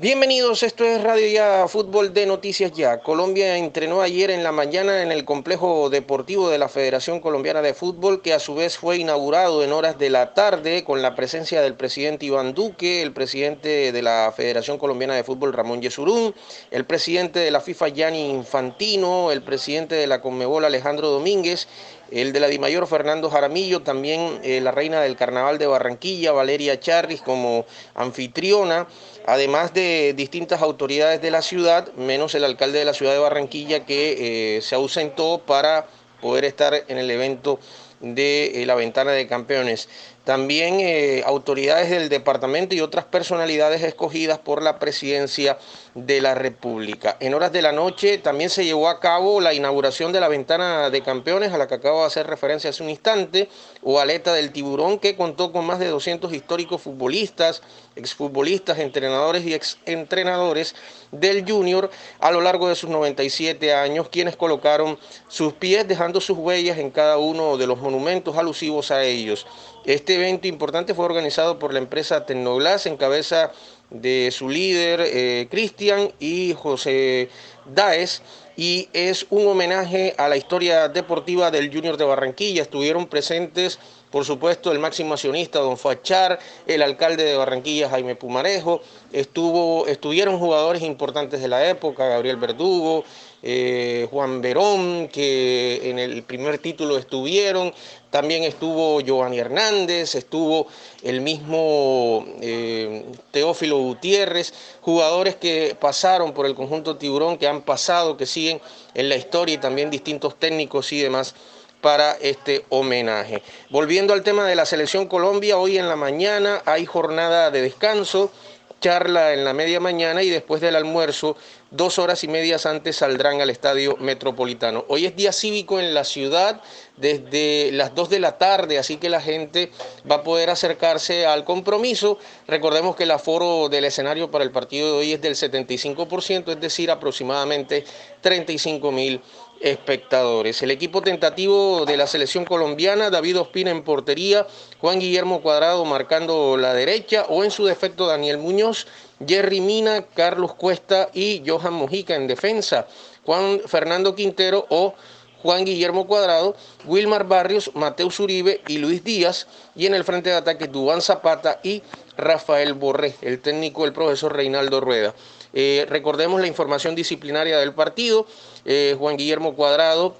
Bienvenidos, esto es Radio Ya Fútbol de Noticias Ya. Colombia entrenó ayer en la mañana en el complejo deportivo de la Federación Colombiana de Fútbol, que a su vez fue inaugurado en horas de la tarde con la presencia del presidente Iván Duque, el presidente de la Federación Colombiana de Fútbol Ramón Yesurún, el presidente de la FIFA Gianni Infantino, el presidente de la Conmebol Alejandro Domínguez, el de la Dimayor Fernando Jaramillo, también eh, la reina del Carnaval de Barranquilla, Valeria Charris como anfitriona, además de distintas autoridades de la ciudad, menos el alcalde de la ciudad de Barranquilla que eh, se ausentó para poder estar en el evento de eh, la ventana de campeones. También eh, autoridades del departamento y otras personalidades escogidas por la presidencia de la República. En horas de la noche también se llevó a cabo la inauguración de la ventana de campeones a la que acabo de hacer referencia hace un instante, o Aleta del Tiburón, que contó con más de 200 históricos futbolistas, exfutbolistas, entrenadores y exentrenadores del Junior a lo largo de sus 97 años, quienes colocaron sus pies dejando sus huellas en cada uno de los monumentos alusivos a ellos. Este evento importante fue organizado por la empresa Tecnoglass en cabeza de su líder eh, Cristian y José Daes y es un homenaje a la historia deportiva del Junior de Barranquilla. Estuvieron presentes, por supuesto, el máximo accionista, don Fachar, el alcalde de Barranquilla, Jaime Pumarejo, estuvo, estuvieron jugadores importantes de la época, Gabriel Verdugo, eh, Juan Verón, que en el primer título estuvieron, también estuvo Giovanni Hernández, estuvo el mismo eh, Teófilo Gutiérrez, jugadores que pasaron por el conjunto Tiburón, que han pasado, que siguen en la historia y también distintos técnicos y demás para este homenaje. Volviendo al tema de la selección Colombia, hoy en la mañana hay jornada de descanso charla en la media mañana y después del almuerzo, dos horas y medias antes saldrán al estadio metropolitano. Hoy es día cívico en la ciudad desde las 2 de la tarde, así que la gente va a poder acercarse al compromiso. Recordemos que el aforo del escenario para el partido de hoy es del 75%, es decir, aproximadamente 35 mil espectadores. El equipo tentativo de la selección colombiana, David Ospina en portería, Juan Guillermo Cuadrado marcando la derecha o en su defecto Daniel Muñoz, Jerry Mina, Carlos Cuesta y Johan Mojica en defensa, Juan Fernando Quintero o Juan Guillermo Cuadrado, Wilmar Barrios, Mateus Uribe y Luis Díaz, y en el frente de ataque Dubán Zapata y Rafael Borré, el técnico el profesor Reinaldo Rueda. Eh, recordemos la información disciplinaria del partido. Eh, Juan Guillermo Cuadrado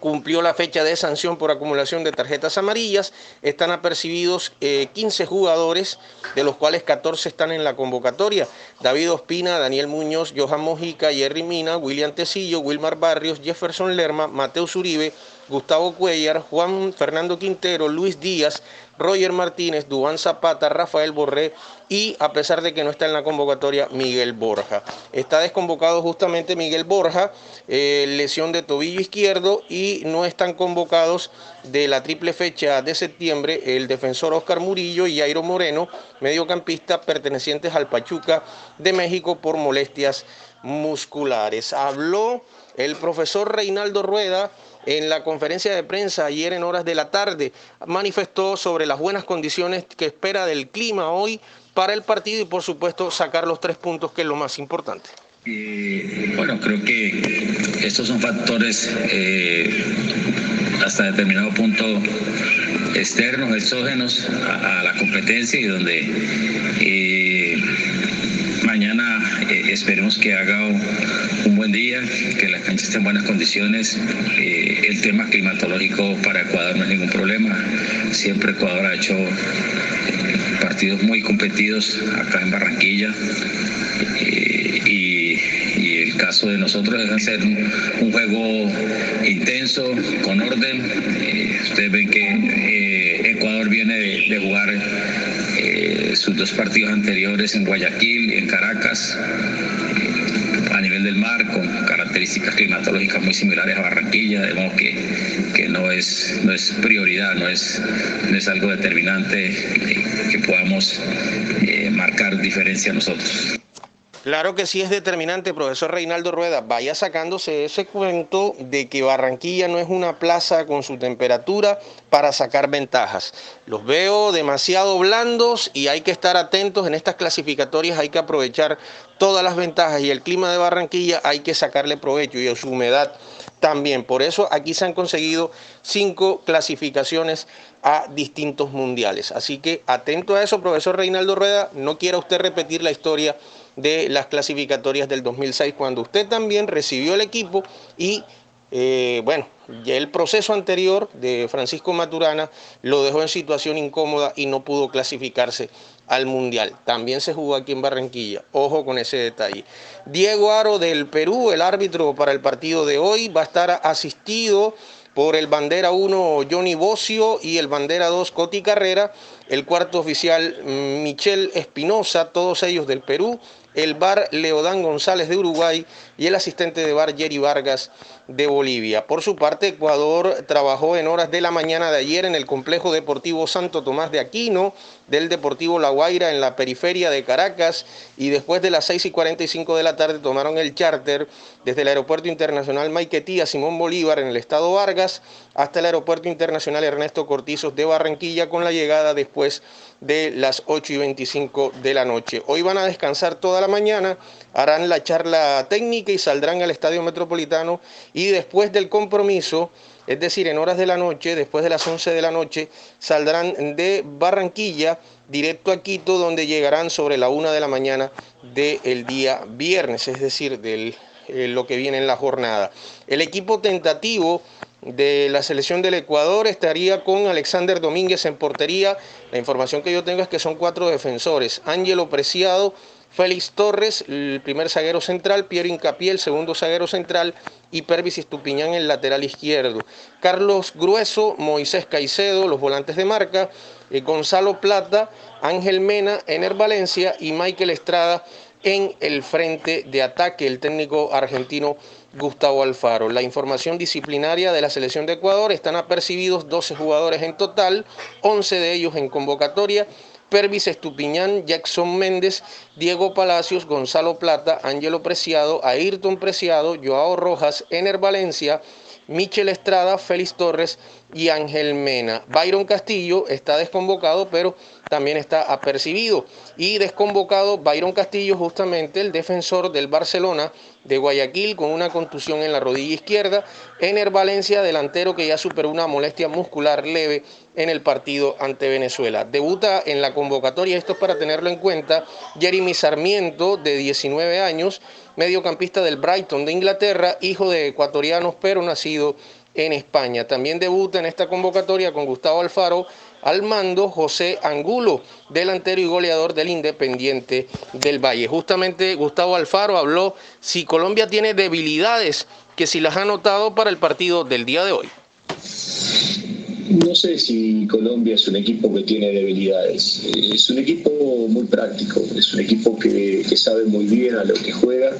cumplió la fecha de sanción por acumulación de tarjetas amarillas. Están apercibidos 15 eh, jugadores, de los cuales 14 están en la convocatoria. David Ospina, Daniel Muñoz, Johan Mojica, Jerry Mina, William Tecillo, Wilmar Barrios, Jefferson Lerma, Mateo Uribe, Gustavo Cuellar, Juan Fernando Quintero, Luis Díaz, Roger Martínez, Dubán Zapata, Rafael Borré y, a pesar de que no está en la convocatoria, Miguel Borja. Está desconvocado justamente Miguel Borja, eh, lesión de tobillo izquierdo y no están convocados de la triple fecha de septiembre el defensor Oscar Murillo y Jairo Moreno, mediocampista pertenecientes al Pachuca de México por molestias musculares. Habló el profesor Reinaldo Rueda en la conferencia de prensa ayer en horas de la tarde manifestó sobre las buenas condiciones que espera del clima hoy para el partido y por supuesto sacar los tres puntos que es lo más importante. bueno, creo que estos son factores eh, hasta determinado punto externos, exógenos a, la competencia y donde eh, mañana eh, esperemos que haga un, buen día, que la cancha esté en buenas condiciones. Eh, el tema climatológico para Ecuador no es ningún problema. Siempre Ecuador ha hecho eh, partidos muy competidos acá en Barranquilla. y, el caso de nosotros es hacer un, juego intenso, con orden. ustedes ven que Ecuador viene de jugar sus dos partidos anteriores en Guayaquil y en Caracas, del mar, con características climatológicas muy similares a Barranquilla, de que, que no, es, no es prioridad, no es, no es algo determinante que, podamos eh, marcar diferencia nosotros. Claro que sí es determinante, profesor Reinaldo Rueda. Vaya sacándose ese cuento de que Barranquilla no es una plaza con su temperatura para sacar ventajas. Los veo demasiado blandos y hay que estar atentos en estas clasificatorias, hay que aprovechar todas las ventajas y el clima de Barranquilla hay que sacarle provecho y a su humedad también. Por eso aquí se han conseguido cinco clasificaciones a distintos mundiales. Así que atento a eso, profesor Reinaldo Rueda, no quiera usted repetir la historia de las clasificatorias del 2006, cuando usted también recibió el equipo y, eh, bueno, el proceso anterior de Francisco Maturana lo dejó en situación incómoda y no pudo clasificarse al Mundial. También se jugó aquí en Barranquilla. Ojo con ese detalle. Diego Aro del Perú, el árbitro para el partido de hoy, va a estar asistido por el bandera 1 Johnny Bocio y el bandera 2 Coti Carrera, el cuarto oficial mm, Michel Espinosa, todos ellos del Perú, el bar Leodán González de Uruguay y el asistente de bar Jerry Vargas de Bolivia. Por su parte, Ecuador trabajó en horas de la mañana de ayer en el complejo deportivo Santo Tomás de Aquino del Deportivo La Guaira en la periferia de Caracas y después de las 6 y 45 de la tarde tomaron el charter desde el Aeropuerto Internacional Maiquetía Simón Bolívar en el estado Vargas hasta el Aeropuerto Internacional Ernesto Cortizos de Barranquilla con la llegada después de las 8 y 25 de la noche. Hoy van a descansar toda la mañana, harán la charla técnica y saldrán al Estadio Metropolitano y después del compromiso, es decir, en horas de la noche, después de las 11 de la noche, saldrán de Barranquilla directo a Quito, donde llegarán sobre la 1 de la mañana del día viernes, es decir, de eh, lo que viene en la jornada. El equipo tentativo de la selección del Ecuador estaría con Alexander Domínguez en portería. La información que yo tengo es que son cuatro defensores. Ángelo Preciado, Félix Torres, el primer zaguero central, Pierre Incapié, el segundo zaguero central, y Pervis Estupiñán, el lateral izquierdo. Carlos Grueso, Moisés Caicedo, los volantes de marca, eh, Gonzalo Plata, Ángel Mena, Ener Valencia y Michael Estrada en el frente de ataque, el técnico argentino Gustavo Alfaro. La información disciplinaria de la selección de Ecuador están apercibidos 12 jugadores en total, 11 de ellos en convocatoria. Pervis Estupiñán, Jackson Méndez, Diego Palacios, Gonzalo Plata, Ángelo Preciado, Ayrton Preciado, Joao Rojas, Ener Valencia, Michel Estrada, Félix Torres y Ángel Mena. Byron Castillo está desconvocado, pero también está apercibido. Y desconvocado Byron Castillo, justamente el defensor del Barcelona de Guayaquil, con una contusión en la rodilla izquierda. Ener Valencia, delantero que ya superó una molestia muscular leve en el partido ante Venezuela. Debuta en la convocatoria, esto es para tenerlo en cuenta, Jeremy Sarmiento, de 19 años, mediocampista del Brighton de Inglaterra, hijo de ecuatorianos, pero nacido en España. También debuta en esta convocatoria con Gustavo Alfaro al mando José Angulo, delantero y goleador del Independiente del Valle. Justamente Gustavo Alfaro habló si Colombia tiene debilidades, que si las ha notado para el partido del día de hoy. No sé si Colombia es un equipo que tiene debilidades. Es un equipo muy práctico, es un equipo que, sabe muy bien a lo que juega,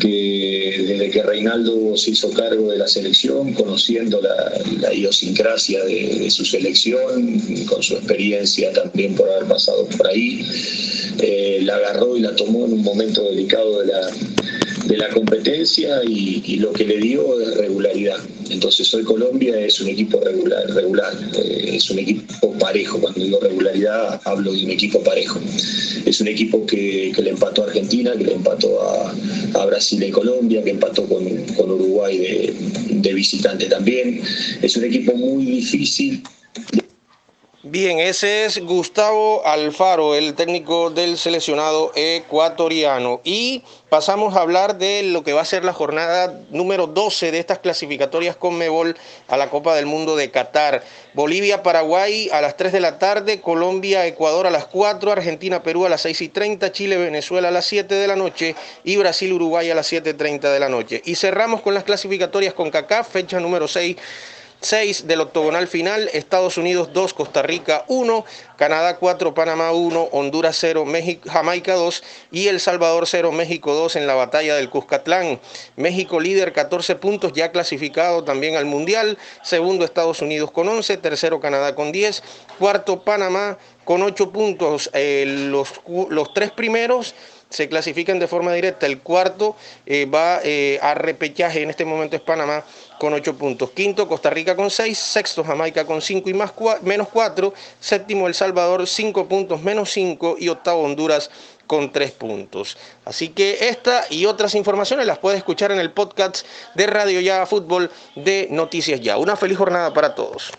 que desde que Reinaldo se hizo cargo de la selección, conociendo la, idiosincrasia de, su selección, con su experiencia también por haber pasado por ahí, eh, la agarró y la tomó en un momento delicado de la, de la competencia y, lo que le dio es regularidad. Entonces hoy Colombia es un equipo regular, regular eh, es un equipo parejo. Cuando digo regularidad hablo de un equipo parejo. Es un equipo que, le empató a Argentina, que le empató a, Brasil y Colombia, que empató con, Uruguay de, de visitante también. Es un equipo muy difícil Bien, ese es Gustavo Alfaro, el técnico del seleccionado ecuatoriano. Y pasamos a hablar de lo que va a ser la jornada número 12 de estas clasificatorias con Mebol a la Copa del Mundo de Qatar. Bolivia, Paraguay a las 3 de la tarde, Colombia, Ecuador a las 4, Argentina, Perú a las 6 y 30, Chile, Venezuela a las 7 de la noche y Brasil, Uruguay a las 7.30 de la noche. Y cerramos con las clasificatorias con CACAF, fecha número 6 6 del octogonal final, Estados Unidos 2, Costa Rica 1, Canadá 4, Panamá 1, Honduras 0, México, Jamaica 2 y El Salvador 0, México 2 en la batalla del Cuscatlán. México líder 14 puntos, ya clasificado también al Mundial. Segundo Estados Unidos con 11, tercero Canadá con 10, cuarto Panamá con 8 puntos. Eh, los, los tres primeros se clasifican de forma directa. El cuarto eh, va eh, a repechaje, en este momento es Panamá con 8 puntos. Quinto, Costa Rica con 6. Sexto, Jamaica con 5 y más menos 4. Séptimo, El Salvador 5 puntos menos 5. Y octavo, Honduras con 3 puntos. Así que esta y otras informaciones las puede escuchar en el podcast de Radio Ya Fútbol de Noticias Ya. Una feliz jornada para todos.